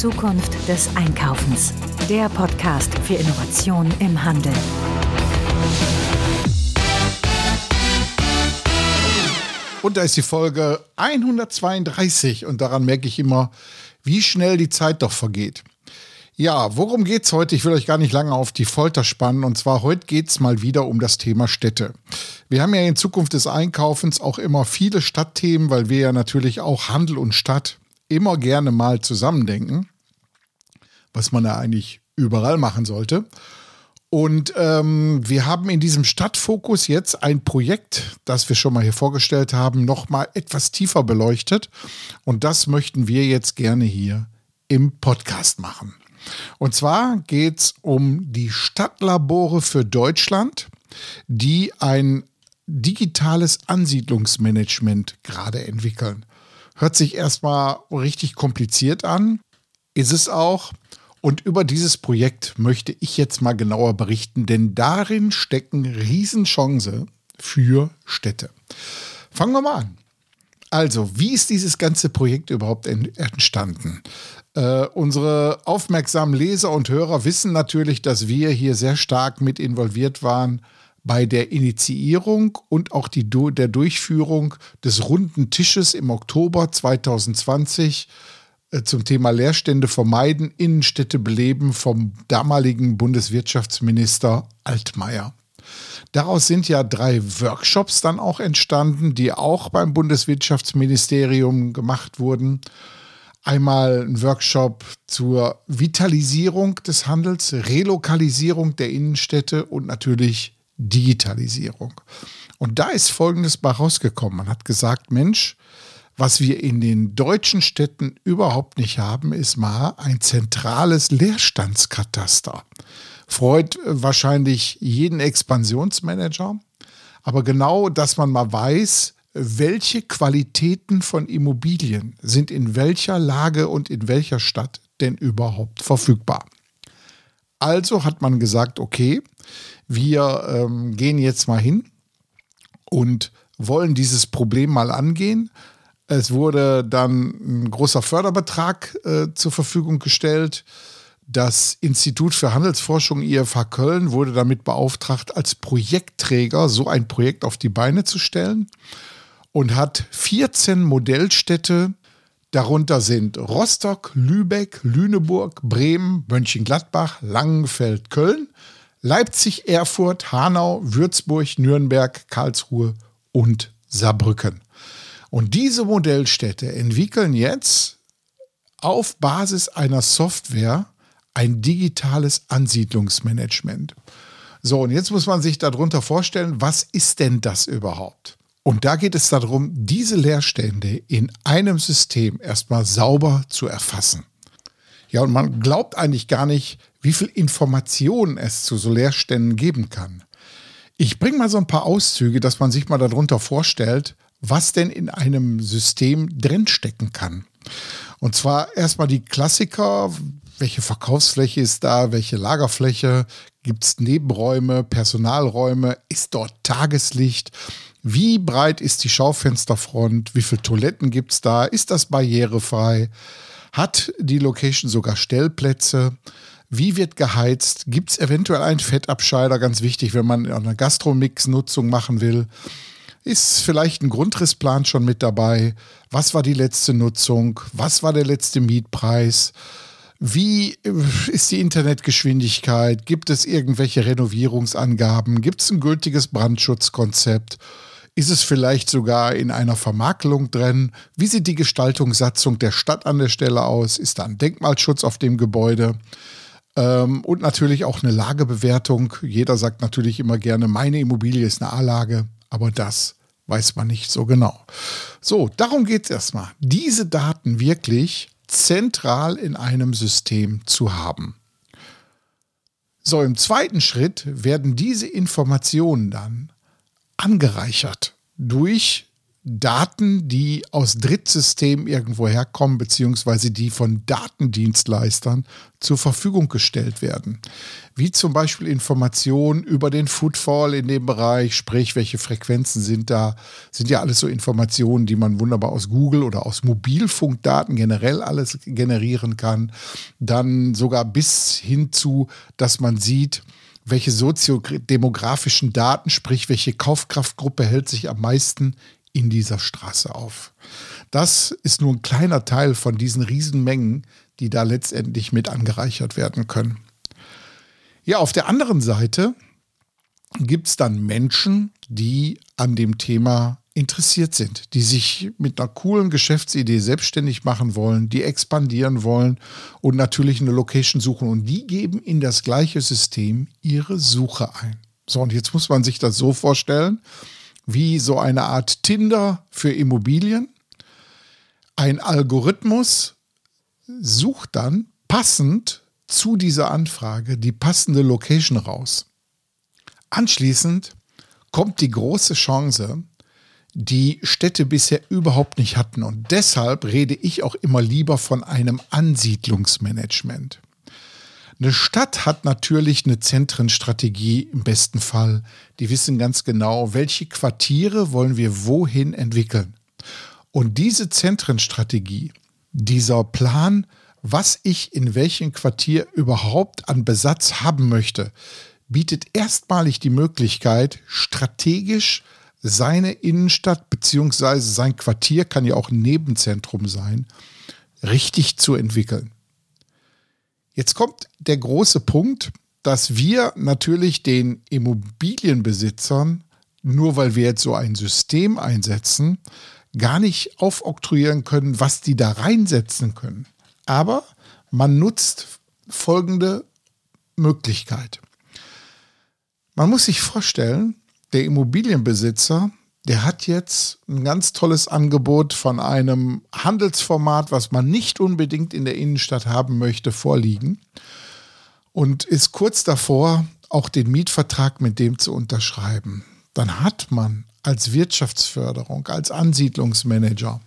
Zukunft des Einkaufens. Der Podcast für Innovation im Handel. Und da ist die Folge 132 und daran merke ich immer, wie schnell die Zeit doch vergeht. Ja, worum geht's heute? Ich will euch gar nicht lange auf die Folter spannen. Und zwar heute geht's mal wieder um das Thema Städte. Wir haben ja in Zukunft des Einkaufens auch immer viele Stadtthemen, weil wir ja natürlich auch Handel und Stadt immer gerne mal zusammendenken, was man ja eigentlich überall machen sollte. Und ähm, wir haben in diesem Stadtfokus jetzt ein Projekt, das wir schon mal hier vorgestellt haben, noch mal etwas tiefer beleuchtet. Und das möchten wir jetzt gerne hier im Podcast machen. Und zwar geht es um die Stadtlabore für Deutschland, die ein digitales Ansiedlungsmanagement gerade entwickeln. Hört sich erstmal richtig kompliziert an, ist es auch. Und über dieses Projekt möchte ich jetzt mal genauer berichten, denn darin stecken Riesenchance für Städte. Fangen wir mal an. Also, wie ist dieses ganze Projekt überhaupt entstanden? Äh, unsere aufmerksamen Leser und Hörer wissen natürlich, dass wir hier sehr stark mit involviert waren bei der Initiierung und auch die, der Durchführung des runden Tisches im Oktober 2020 äh, zum Thema Leerstände vermeiden, Innenstädte beleben vom damaligen Bundeswirtschaftsminister Altmaier. Daraus sind ja drei Workshops dann auch entstanden, die auch beim Bundeswirtschaftsministerium gemacht wurden einmal ein Workshop zur Vitalisierung des Handels, Relokalisierung der Innenstädte und natürlich Digitalisierung. Und da ist Folgendes bei rausgekommen. Man hat gesagt, Mensch, was wir in den deutschen Städten überhaupt nicht haben, ist mal ein zentrales Leerstandskataster. Freut wahrscheinlich jeden Expansionsmanager. Aber genau, dass man mal weiß, welche Qualitäten von Immobilien sind in welcher Lage und in welcher Stadt denn überhaupt verfügbar. Also hat man gesagt, okay, wir ähm, gehen jetzt mal hin und wollen dieses Problem mal angehen. Es wurde dann ein großer Förderbetrag äh, zur Verfügung gestellt. Das Institut für Handelsforschung IFH Köln wurde damit beauftragt, als Projektträger so ein Projekt auf die Beine zu stellen und hat 14 Modellstädte. Darunter sind Rostock, Lübeck, Lüneburg, Bremen, Mönchengladbach, Langenfeld, Köln, Leipzig, Erfurt, Hanau, Würzburg, Nürnberg, Karlsruhe und Saarbrücken. Und diese Modellstädte entwickeln jetzt auf Basis einer Software ein digitales Ansiedlungsmanagement. So, und jetzt muss man sich darunter vorstellen, was ist denn das überhaupt? Und da geht es darum, diese Leerstände in einem System erstmal sauber zu erfassen. Ja, und man glaubt eigentlich gar nicht, wie viel Informationen es zu so Leerständen geben kann. Ich bringe mal so ein paar Auszüge, dass man sich mal darunter vorstellt, was denn in einem System drinstecken kann. Und zwar erstmal die Klassiker, welche Verkaufsfläche ist da, welche Lagerfläche, gibt es Nebenräume, Personalräume, ist dort Tageslicht, wie breit ist die Schaufensterfront? Wie viele Toiletten gibt es da? Ist das barrierefrei? Hat die Location sogar Stellplätze? Wie wird geheizt? Gibt es eventuell einen Fettabscheider? Ganz wichtig, wenn man eine Gastromix-Nutzung machen will. Ist vielleicht ein Grundrissplan schon mit dabei? Was war die letzte Nutzung? Was war der letzte Mietpreis? Wie äh, ist die Internetgeschwindigkeit? Gibt es irgendwelche Renovierungsangaben? Gibt es ein gültiges Brandschutzkonzept? Ist es vielleicht sogar in einer Vermakelung drin? Wie sieht die Gestaltungssatzung der Stadt an der Stelle aus? Ist da ein Denkmalschutz auf dem Gebäude? Ähm, und natürlich auch eine Lagebewertung. Jeder sagt natürlich immer gerne, meine Immobilie ist eine A-Lage, aber das weiß man nicht so genau. So, darum geht es erstmal, diese Daten wirklich zentral in einem System zu haben. So, im zweiten Schritt werden diese Informationen dann angereichert durch Daten, die aus Drittsystemen irgendwo herkommen, beziehungsweise die von Datendienstleistern zur Verfügung gestellt werden. Wie zum Beispiel Informationen über den Footfall in dem Bereich, sprich, welche Frequenzen sind da, sind ja alles so Informationen, die man wunderbar aus Google oder aus Mobilfunkdaten generell alles generieren kann. Dann sogar bis hin zu, dass man sieht, welche soziodemografischen Daten, sprich welche Kaufkraftgruppe hält sich am meisten in dieser Straße auf. Das ist nur ein kleiner Teil von diesen Riesenmengen, die da letztendlich mit angereichert werden können. Ja, auf der anderen Seite gibt es dann Menschen, die an dem Thema interessiert sind, die sich mit einer coolen Geschäftsidee selbstständig machen wollen, die expandieren wollen und natürlich eine Location suchen. Und die geben in das gleiche System ihre Suche ein. So, und jetzt muss man sich das so vorstellen wie so eine Art Tinder für Immobilien. Ein Algorithmus sucht dann passend zu dieser Anfrage die passende Location raus. Anschließend kommt die große Chance, die Städte bisher überhaupt nicht hatten. Und deshalb rede ich auch immer lieber von einem Ansiedlungsmanagement. Eine Stadt hat natürlich eine Zentrenstrategie im besten Fall. Die wissen ganz genau, welche Quartiere wollen wir wohin entwickeln. Und diese Zentrenstrategie, dieser Plan, was ich in welchem Quartier überhaupt an Besatz haben möchte, bietet erstmalig die Möglichkeit, strategisch seine Innenstadt bzw. sein Quartier kann ja auch ein Nebenzentrum sein, richtig zu entwickeln. Jetzt kommt der große Punkt, dass wir natürlich den Immobilienbesitzern, nur weil wir jetzt so ein System einsetzen, gar nicht aufoktroyieren können, was die da reinsetzen können. Aber man nutzt folgende Möglichkeit. Man muss sich vorstellen, der Immobilienbesitzer der hat jetzt ein ganz tolles Angebot von einem Handelsformat, was man nicht unbedingt in der Innenstadt haben möchte, vorliegen und ist kurz davor, auch den Mietvertrag mit dem zu unterschreiben. Dann hat man als Wirtschaftsförderung, als Ansiedlungsmanager,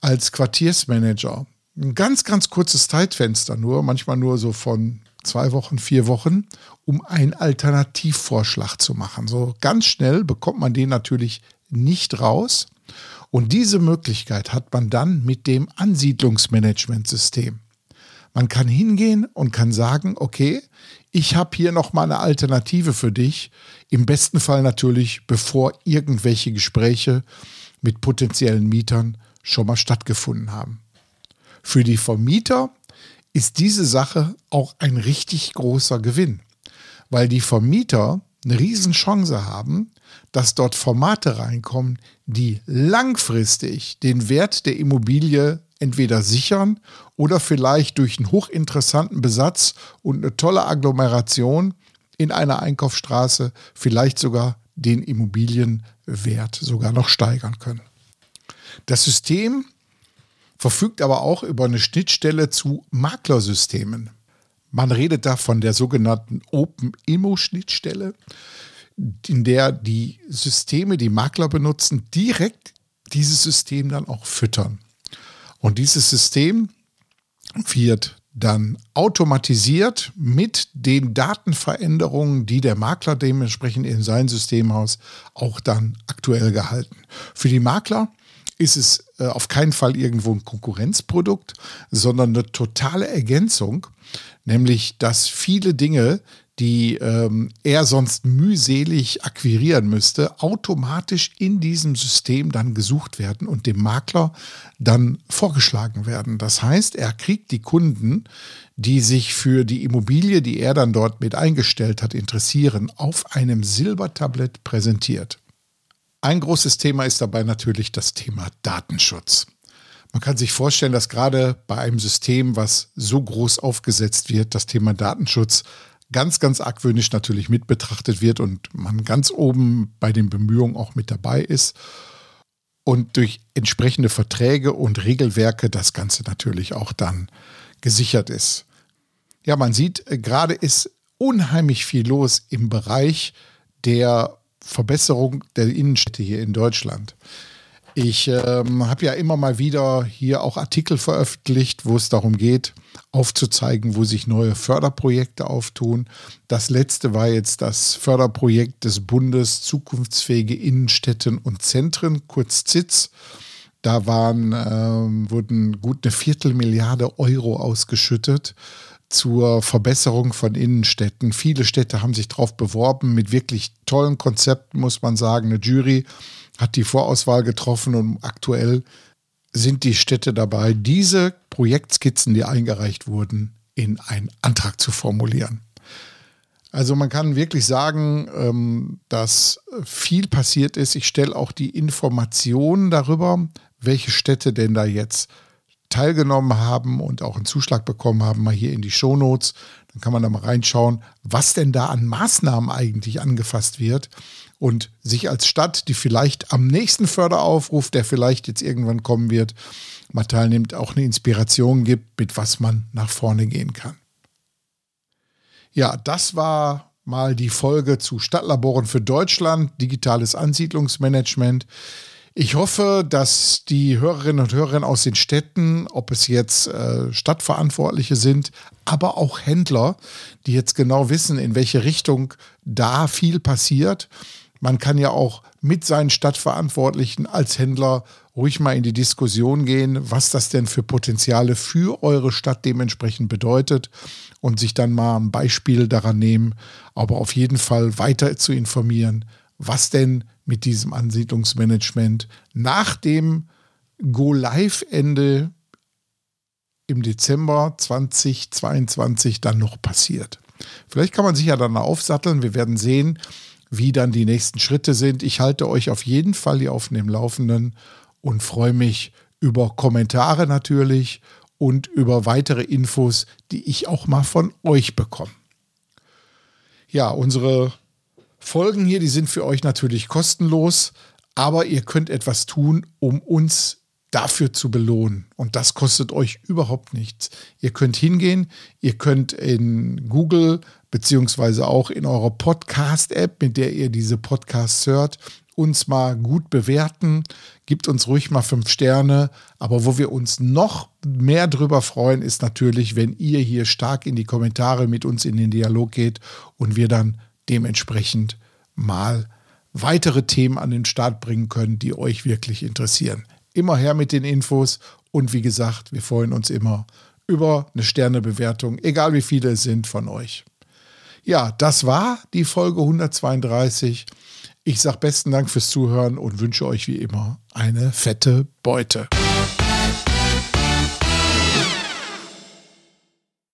als Quartiersmanager ein ganz, ganz kurzes Zeitfenster nur, manchmal nur so von zwei Wochen, vier Wochen, um einen Alternativvorschlag zu machen. So ganz schnell bekommt man den natürlich nicht raus. Und diese Möglichkeit hat man dann mit dem Ansiedlungsmanagementsystem. Man kann hingehen und kann sagen, okay, ich habe hier noch mal eine Alternative für dich. Im besten Fall natürlich, bevor irgendwelche Gespräche mit potenziellen Mietern schon mal stattgefunden haben. Für die Vermieter ist diese Sache auch ein richtig großer Gewinn, weil die Vermieter eine Riesenchance haben, dass dort Formate reinkommen, die langfristig den Wert der Immobilie entweder sichern oder vielleicht durch einen hochinteressanten Besatz und eine tolle Agglomeration in einer Einkaufsstraße vielleicht sogar den Immobilienwert sogar noch steigern können. Das System verfügt aber auch über eine Schnittstelle zu Maklersystemen. Man redet da von der sogenannten Open Immo Schnittstelle, in der die Systeme, die Makler benutzen, direkt dieses System dann auch füttern. Und dieses System wird dann automatisiert mit den Datenveränderungen, die der Makler dementsprechend in sein Systemhaus auch dann aktuell gehalten. Für die Makler ist es äh, auf keinen Fall irgendwo ein Konkurrenzprodukt, sondern eine totale Ergänzung, nämlich dass viele Dinge, die ähm, er sonst mühselig akquirieren müsste, automatisch in diesem System dann gesucht werden und dem Makler dann vorgeschlagen werden. Das heißt, er kriegt die Kunden, die sich für die Immobilie, die er dann dort mit eingestellt hat, interessieren, auf einem Silbertablett präsentiert. Ein großes Thema ist dabei natürlich das Thema Datenschutz. Man kann sich vorstellen, dass gerade bei einem System, was so groß aufgesetzt wird, das Thema Datenschutz ganz, ganz argwöhnisch natürlich mit betrachtet wird und man ganz oben bei den Bemühungen auch mit dabei ist. Und durch entsprechende Verträge und Regelwerke das Ganze natürlich auch dann gesichert ist. Ja, man sieht, äh, gerade ist unheimlich viel los im Bereich der Verbesserung der Innenstädte hier in Deutschland. Ich ähm, habe ja immer mal wieder hier auch Artikel veröffentlicht, wo es darum geht, aufzuzeigen, wo sich neue Förderprojekte auftun. Das letzte war jetzt das Förderprojekt des Bundes Zukunftsfähige Innenstädten und Zentren, kurz ZITZ. Da waren, ähm, wurden gut eine Viertelmilliarde Euro ausgeschüttet zur Verbesserung von Innenstädten. Viele Städte haben sich darauf beworben mit wirklich tollen Konzepten, muss man sagen. Eine Jury hat die Vorauswahl getroffen und aktuell sind die Städte dabei, diese Projektskizzen, die eingereicht wurden, in einen Antrag zu formulieren. Also man kann wirklich sagen, ähm, dass viel passiert ist. Ich stelle auch die Informationen darüber, welche Städte denn da jetzt teilgenommen haben und auch einen Zuschlag bekommen haben, mal hier in die Shownotes. Dann kann man da mal reinschauen, was denn da an Maßnahmen eigentlich angefasst wird und sich als Stadt, die vielleicht am nächsten Förderaufruf, der vielleicht jetzt irgendwann kommen wird, mal teilnimmt, auch eine Inspiration gibt, mit was man nach vorne gehen kann. Ja, das war mal die Folge zu Stadtlaboren für Deutschland, digitales Ansiedlungsmanagement. Ich hoffe, dass die Hörerinnen und Hörer aus den Städten, ob es jetzt äh, Stadtverantwortliche sind, aber auch Händler, die jetzt genau wissen, in welche Richtung da viel passiert, man kann ja auch mit seinen Stadtverantwortlichen als Händler ruhig mal in die Diskussion gehen, was das denn für Potenziale für eure Stadt dementsprechend bedeutet und sich dann mal ein Beispiel daran nehmen, aber auf jeden Fall weiter zu informieren, was denn mit diesem Ansiedlungsmanagement nach dem Go-Live-Ende im Dezember 2022 dann noch passiert. Vielleicht kann man sich ja dann aufsatteln. Wir werden sehen, wie dann die nächsten Schritte sind. Ich halte euch auf jeden Fall hier auf dem Laufenden und freue mich über Kommentare natürlich und über weitere Infos, die ich auch mal von euch bekomme. Ja, unsere Folgen hier, die sind für euch natürlich kostenlos, aber ihr könnt etwas tun, um uns dafür zu belohnen. Und das kostet euch überhaupt nichts. Ihr könnt hingehen, ihr könnt in Google beziehungsweise auch in eurer Podcast-App, mit der ihr diese Podcasts hört, uns mal gut bewerten. Gibt uns ruhig mal fünf Sterne. Aber wo wir uns noch mehr drüber freuen, ist natürlich, wenn ihr hier stark in die Kommentare mit uns in den Dialog geht und wir dann dementsprechend mal weitere Themen an den Start bringen können, die euch wirklich interessieren. Immer her mit den Infos und wie gesagt, wir freuen uns immer über eine Sternebewertung, egal wie viele es sind von euch. Ja, das war die Folge 132. Ich sage besten Dank fürs Zuhören und wünsche euch wie immer eine fette Beute.